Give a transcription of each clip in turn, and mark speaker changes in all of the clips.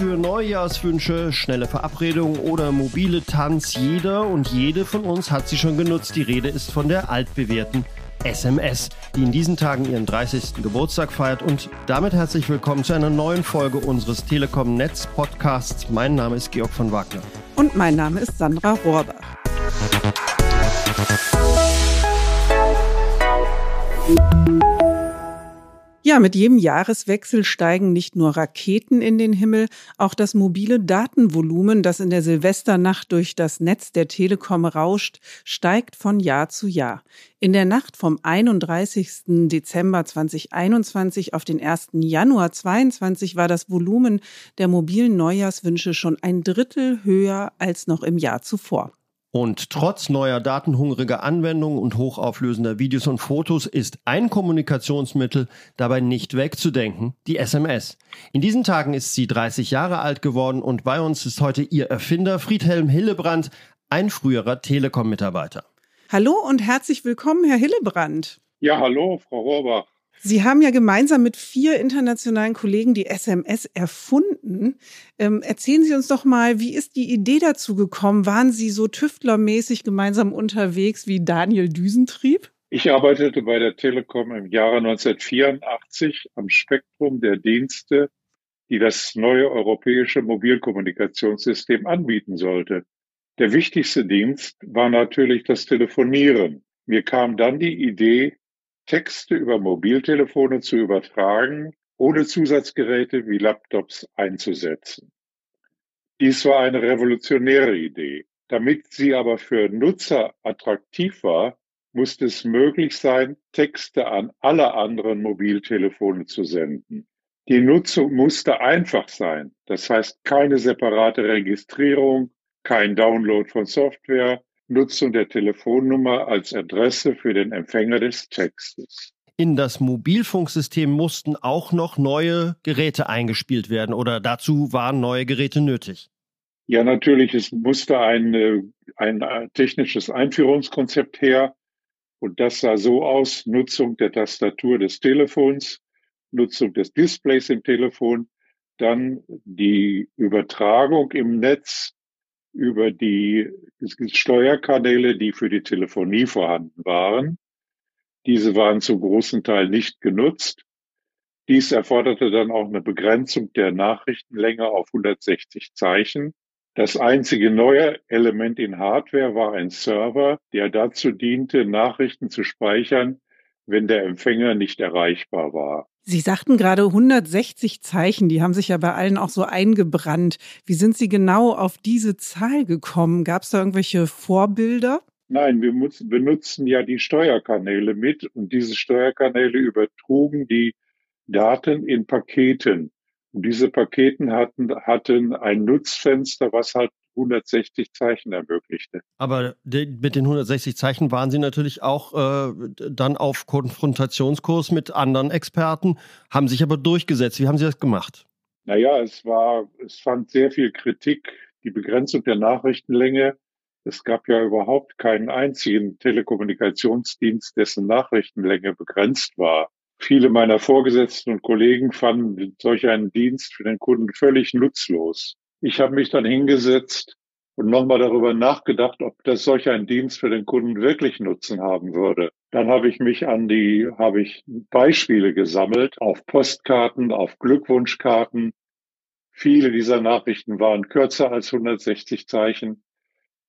Speaker 1: für Neujahrswünsche, schnelle Verabredungen oder mobile Tanz. Jeder und jede von uns hat sie schon genutzt. Die Rede ist von der altbewährten SMS, die in diesen Tagen ihren 30. Geburtstag feiert. Und damit herzlich willkommen zu einer neuen Folge unseres Telekom Netz Podcasts. Mein Name ist Georg von Wagner.
Speaker 2: Und mein Name ist Sandra Rohrbach. Ja, mit jedem Jahreswechsel steigen nicht nur Raketen in den Himmel, auch das mobile Datenvolumen, das in der Silvesternacht durch das Netz der Telekom rauscht, steigt von Jahr zu Jahr. In der Nacht vom 31. Dezember 2021 auf den 1. Januar 2022 war das Volumen der mobilen Neujahrswünsche schon ein Drittel höher als noch im Jahr zuvor.
Speaker 1: Und trotz neuer datenhungriger Anwendungen und hochauflösender Videos und Fotos ist ein Kommunikationsmittel dabei nicht wegzudenken, die SMS. In diesen Tagen ist sie 30 Jahre alt geworden und bei uns ist heute ihr Erfinder Friedhelm Hillebrand, ein früherer Telekom-Mitarbeiter.
Speaker 2: Hallo und herzlich willkommen, Herr Hillebrand.
Speaker 3: Ja, hallo, Frau Rohrbach.
Speaker 2: Sie haben ja gemeinsam mit vier internationalen Kollegen die SMS erfunden. Ähm, erzählen Sie uns doch mal, wie ist die Idee dazu gekommen? Waren Sie so tüftlermäßig gemeinsam unterwegs wie Daniel Düsentrieb?
Speaker 3: Ich arbeitete bei der Telekom im Jahre 1984 am Spektrum der Dienste, die das neue europäische Mobilkommunikationssystem anbieten sollte. Der wichtigste Dienst war natürlich das Telefonieren. Mir kam dann die Idee, Texte über Mobiltelefone zu übertragen, ohne Zusatzgeräte wie Laptops einzusetzen. Dies war eine revolutionäre Idee. Damit sie aber für Nutzer attraktiv war, musste es möglich sein, Texte an alle anderen Mobiltelefone zu senden. Die Nutzung musste einfach sein, das heißt keine separate Registrierung, kein Download von Software, Nutzung der Telefonnummer als Adresse für den Empfänger des Textes.
Speaker 1: In das Mobilfunksystem mussten auch noch neue Geräte eingespielt werden oder dazu waren neue Geräte nötig.
Speaker 3: Ja, natürlich, es musste ein, ein technisches Einführungskonzept her und das sah so aus, Nutzung der Tastatur des Telefons, Nutzung des Displays im Telefon, dann die Übertragung im Netz über die Steuerkanäle, die für die Telefonie vorhanden waren. Diese waren zum großen Teil nicht genutzt. Dies erforderte dann auch eine Begrenzung der Nachrichtenlänge auf 160 Zeichen. Das einzige neue Element in Hardware war ein Server, der dazu diente, Nachrichten zu speichern, wenn der Empfänger nicht erreichbar war.
Speaker 2: Sie sagten gerade 160 Zeichen, die haben sich ja bei allen auch so eingebrannt. Wie sind Sie genau auf diese Zahl gekommen? Gab es da irgendwelche Vorbilder?
Speaker 3: Nein, wir benutzen ja die Steuerkanäle mit und diese Steuerkanäle übertrugen die Daten in Paketen. Und diese Paketen hatten, hatten ein Nutzfenster, was halt 160 Zeichen ermöglichte.
Speaker 1: Aber mit den 160 Zeichen waren Sie natürlich auch äh, dann auf Konfrontationskurs mit anderen Experten, haben sich aber durchgesetzt. Wie haben Sie das gemacht?
Speaker 3: Naja, es war, es fand sehr viel Kritik, die Begrenzung der Nachrichtenlänge. Es gab ja überhaupt keinen einzigen Telekommunikationsdienst, dessen Nachrichtenlänge begrenzt war. Viele meiner Vorgesetzten und Kollegen fanden solch einen Dienst für den Kunden völlig nutzlos. Ich habe mich dann hingesetzt und nochmal darüber nachgedacht, ob das solch ein Dienst für den Kunden wirklich Nutzen haben würde. Dann habe ich mich an die, habe ich Beispiele gesammelt auf Postkarten, auf Glückwunschkarten. Viele dieser Nachrichten waren kürzer als 160 Zeichen.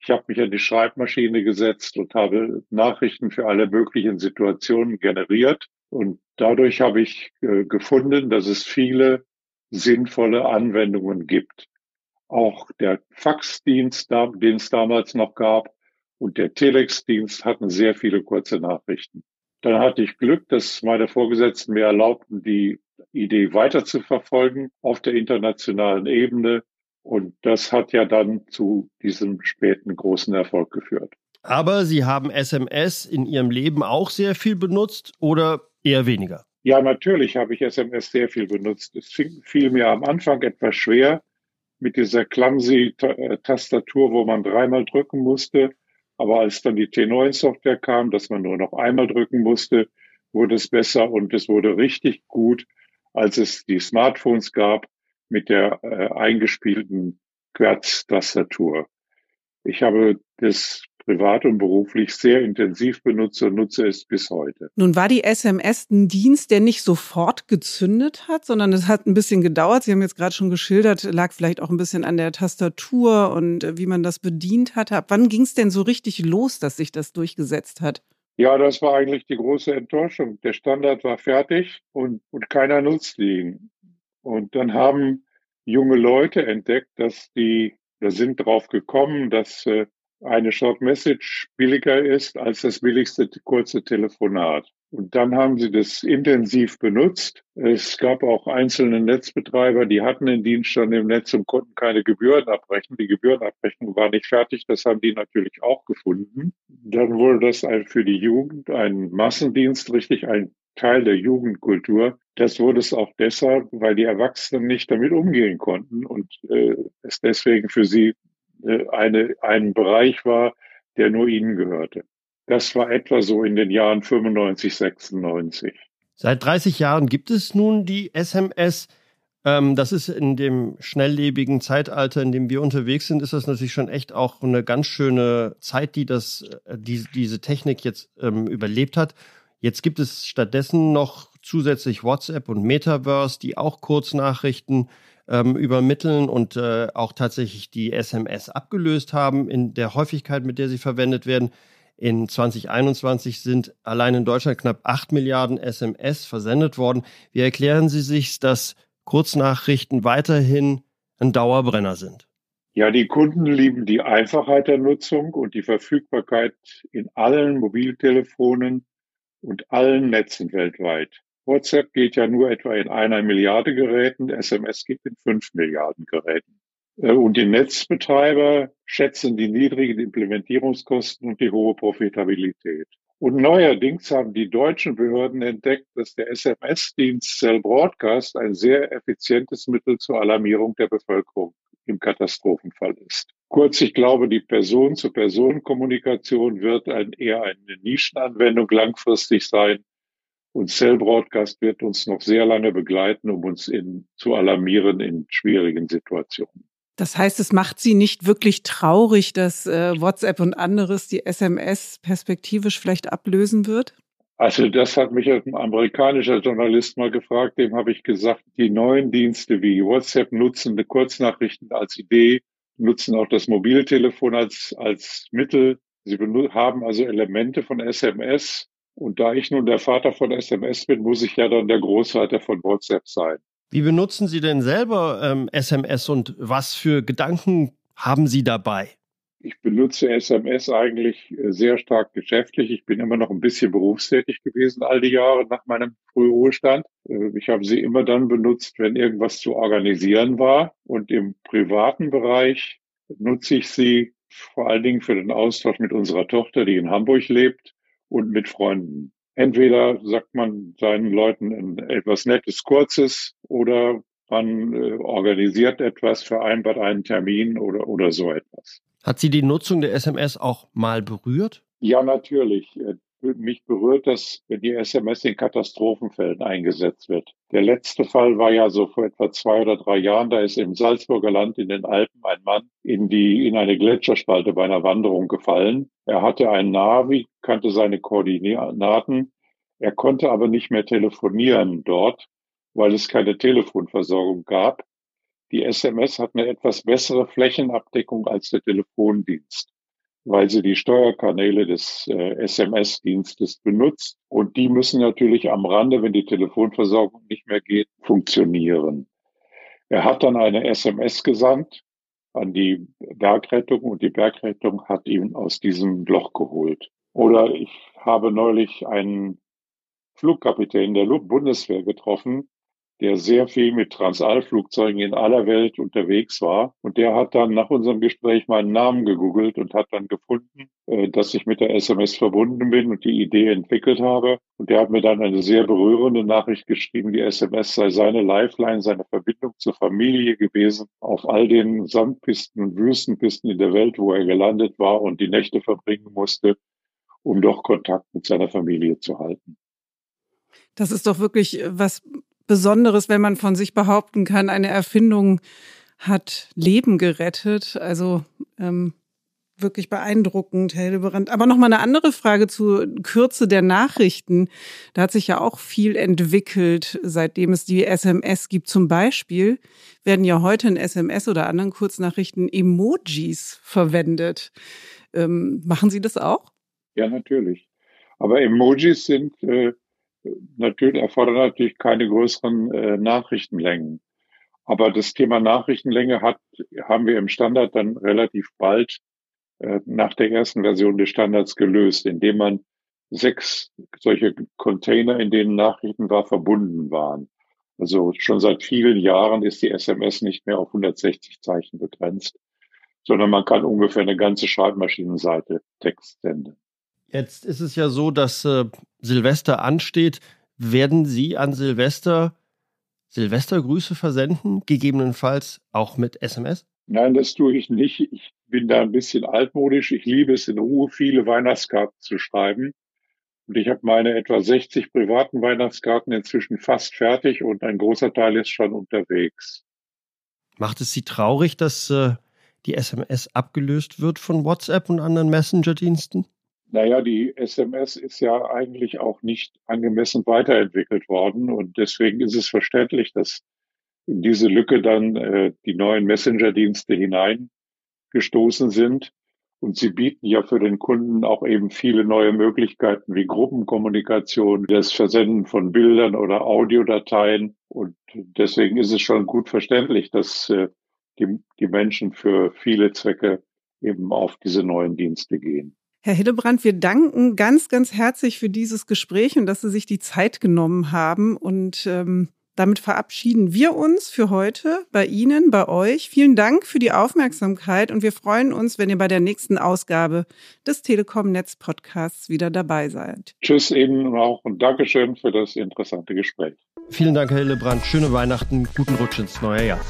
Speaker 3: Ich habe mich an die Schreibmaschine gesetzt und habe Nachrichten für alle möglichen Situationen generiert. Und dadurch habe ich äh, gefunden, dass es viele sinnvolle Anwendungen gibt. Auch der Faxdienst, den es damals noch gab, und der Telexdienst hatten sehr viele kurze Nachrichten. Dann hatte ich Glück, dass meine Vorgesetzten mir erlaubten, die Idee weiter zu verfolgen auf der internationalen Ebene. Und das hat ja dann zu diesem späten großen Erfolg geführt.
Speaker 1: Aber Sie haben SMS in Ihrem Leben auch sehr viel benutzt oder eher weniger?
Speaker 3: Ja, natürlich habe ich SMS sehr viel benutzt. Es fiel mir am Anfang etwas schwer, mit dieser clumsy äh, Tastatur, wo man dreimal drücken musste. Aber als dann die T9-Software kam, dass man nur noch einmal drücken musste, wurde es besser und es wurde richtig gut, als es die Smartphones gab, mit der äh, eingespielten Querz-Tastatur. Ich habe das privat und beruflich sehr intensiv benutze und nutze es bis heute.
Speaker 2: Nun war die SMS ein Dienst, der nicht sofort gezündet hat, sondern es hat ein bisschen gedauert. Sie haben jetzt gerade schon geschildert, lag vielleicht auch ein bisschen an der Tastatur und äh, wie man das bedient hat. Ab wann ging es denn so richtig los, dass sich das durchgesetzt hat?
Speaker 3: Ja, das war eigentlich die große Enttäuschung. Der Standard war fertig und, und keiner nutzt ihn. Und dann haben junge Leute entdeckt, dass die, da sind drauf gekommen, dass äh, eine Short Message billiger ist als das billigste kurze Telefonat. Und dann haben sie das intensiv benutzt. Es gab auch einzelne Netzbetreiber, die hatten den Dienst schon im Netz und konnten keine Gebühren abbrechen. Die Gebührenabrechnung war nicht fertig. Das haben die natürlich auch gefunden. Dann wurde das für die Jugend ein Massendienst, richtig ein Teil der Jugendkultur. Das wurde es auch deshalb, weil die Erwachsenen nicht damit umgehen konnten und äh, es deswegen für sie eine, ein Bereich war, der nur ihnen gehörte. Das war etwa so in den Jahren 95, 96.
Speaker 1: Seit 30 Jahren gibt es nun die SMS. Ähm, das ist in dem schnelllebigen Zeitalter, in dem wir unterwegs sind, ist das natürlich schon echt auch eine ganz schöne Zeit, die das, äh, die, diese Technik jetzt ähm, überlebt hat. Jetzt gibt es stattdessen noch zusätzlich WhatsApp und Metaverse, die auch Kurznachrichten ähm, übermitteln und äh, auch tatsächlich die SMS abgelöst haben in der Häufigkeit, mit der sie verwendet werden. In 2021 sind allein in Deutschland knapp 8 Milliarden SMS versendet worden. Wie erklären Sie sich, dass Kurznachrichten weiterhin ein Dauerbrenner sind?
Speaker 3: Ja, die Kunden lieben die Einfachheit der Nutzung und die Verfügbarkeit in allen Mobiltelefonen und allen Netzen weltweit. WhatsApp geht ja nur etwa in einer Milliarde Geräten, SMS geht in fünf Milliarden Geräten. Äh, und die Netzbetreiber schätzen die niedrigen Implementierungskosten und die hohe Profitabilität. Und neuerdings haben die deutschen Behörden entdeckt, dass der SMS-Dienst Cell Broadcast ein sehr effizientes Mittel zur Alarmierung der Bevölkerung im Katastrophenfall ist. Kurz, ich glaube, die Person-zu-Person-Kommunikation wird ein, eher eine Nischenanwendung langfristig sein und Cell Broadcast wird uns noch sehr lange begleiten, um uns in, zu alarmieren in schwierigen Situationen.
Speaker 2: Das heißt, es macht Sie nicht wirklich traurig, dass äh, WhatsApp und anderes die SMS perspektivisch vielleicht ablösen wird?
Speaker 3: Also das hat mich ein amerikanischer Journalist mal gefragt, dem habe ich gesagt, die neuen Dienste wie WhatsApp nutzen die Kurznachrichten als Idee, nutzen auch das Mobiltelefon als, als Mittel. Sie haben also Elemente von SMS, und da ich nun der Vater von SMS bin, muss ich ja dann der Großvater von WhatsApp sein.
Speaker 1: Wie benutzen Sie denn selber ähm, SMS und was für Gedanken haben Sie dabei?
Speaker 3: Ich benutze SMS eigentlich äh, sehr stark geschäftlich. Ich bin immer noch ein bisschen berufstätig gewesen all die Jahre nach meinem Frühruhestand. Äh, ich habe sie immer dann benutzt, wenn irgendwas zu organisieren war. Und im privaten Bereich nutze ich sie vor allen Dingen für den Austausch mit unserer Tochter, die in Hamburg lebt und mit Freunden. Entweder sagt man seinen Leuten etwas Nettes, Kurzes oder man äh, organisiert etwas, vereinbart einen Termin oder, oder so etwas.
Speaker 1: Hat Sie die Nutzung der SMS auch mal berührt?
Speaker 3: Ja, natürlich. Mich berührt das, wenn die SMS in Katastrophenfällen eingesetzt wird. Der letzte Fall war ja so vor etwa zwei oder drei Jahren. Da ist im Salzburger Land in den Alpen ein Mann in die, in eine Gletscherspalte bei einer Wanderung gefallen. Er hatte ein Navi, kannte seine Koordinaten. Er konnte aber nicht mehr telefonieren dort, weil es keine Telefonversorgung gab. Die SMS hat eine etwas bessere Flächenabdeckung als der Telefondienst weil sie die Steuerkanäle des äh, SMS-Dienstes benutzt. Und die müssen natürlich am Rande, wenn die Telefonversorgung nicht mehr geht, funktionieren. Er hat dann eine SMS gesandt an die Bergrettung und die Bergrettung hat ihn aus diesem Loch geholt. Oder ich habe neulich einen Flugkapitän der Bundeswehr getroffen, der sehr viel mit Transallflugzeugen in aller Welt unterwegs war. Und der hat dann nach unserem Gespräch meinen Namen gegoogelt und hat dann gefunden, äh, dass ich mit der SMS verbunden bin und die Idee entwickelt habe. Und der hat mir dann eine sehr berührende Nachricht geschrieben, die SMS sei seine Lifeline, seine Verbindung zur Familie gewesen, auf all den Sandpisten und Wüstenpisten in der Welt, wo er gelandet war und die Nächte verbringen musste, um doch Kontakt mit seiner Familie zu halten.
Speaker 2: Das ist doch wirklich was Besonderes, wenn man von sich behaupten kann, eine Erfindung hat Leben gerettet. Also ähm, wirklich beeindruckend, Hildebrand. Aber noch mal eine andere Frage zur Kürze der Nachrichten. Da hat sich ja auch viel entwickelt, seitdem es die SMS gibt. Zum Beispiel werden ja heute in SMS oder anderen Kurznachrichten Emojis verwendet. Ähm, machen Sie das auch?
Speaker 3: Ja, natürlich. Aber Emojis sind äh, natürlich erfordern natürlich keine größeren äh, Nachrichtenlängen. Aber das Thema Nachrichtenlänge hat, haben wir im Standard dann relativ bald äh, nach der ersten Version des Standards gelöst, indem man sechs solche Container, in denen Nachrichten war, verbunden waren. Also schon seit vielen Jahren ist die SMS nicht mehr auf 160 Zeichen begrenzt, sondern man kann ungefähr eine ganze Schreibmaschinenseite Text senden.
Speaker 1: Jetzt ist es ja so, dass äh, Silvester ansteht. Werden Sie an Silvester Silvestergrüße versenden, gegebenenfalls auch mit SMS?
Speaker 3: Nein, das tue ich nicht. Ich bin da ein bisschen altmodisch. Ich liebe es in Ruhe, viele Weihnachtskarten zu schreiben. Und ich habe meine etwa 60 privaten Weihnachtskarten inzwischen fast fertig und ein großer Teil ist schon unterwegs.
Speaker 1: Macht es Sie traurig, dass äh, die SMS abgelöst wird von WhatsApp und anderen Messenger-Diensten?
Speaker 3: Naja, die SMS ist ja eigentlich auch nicht angemessen weiterentwickelt worden und deswegen ist es verständlich, dass in diese Lücke dann äh, die neuen Messenger-Dienste hineingestoßen sind. Und sie bieten ja für den Kunden auch eben viele neue Möglichkeiten wie Gruppenkommunikation, das Versenden von Bildern oder Audiodateien. Und deswegen ist es schon gut verständlich, dass äh, die, die Menschen für viele Zwecke eben auf diese neuen Dienste gehen.
Speaker 2: Herr Hillebrand, wir danken ganz, ganz herzlich für dieses Gespräch und dass Sie sich die Zeit genommen haben. Und ähm, damit verabschieden wir uns für heute bei Ihnen, bei euch. Vielen Dank für die Aufmerksamkeit und wir freuen uns, wenn ihr bei der nächsten Ausgabe des Telekom Netz Podcasts wieder dabei seid.
Speaker 3: Tschüss Ihnen auch und Dankeschön für das interessante Gespräch.
Speaker 1: Vielen Dank, Herr Hillebrand. Schöne Weihnachten, guten Rutsch ins neue Jahr.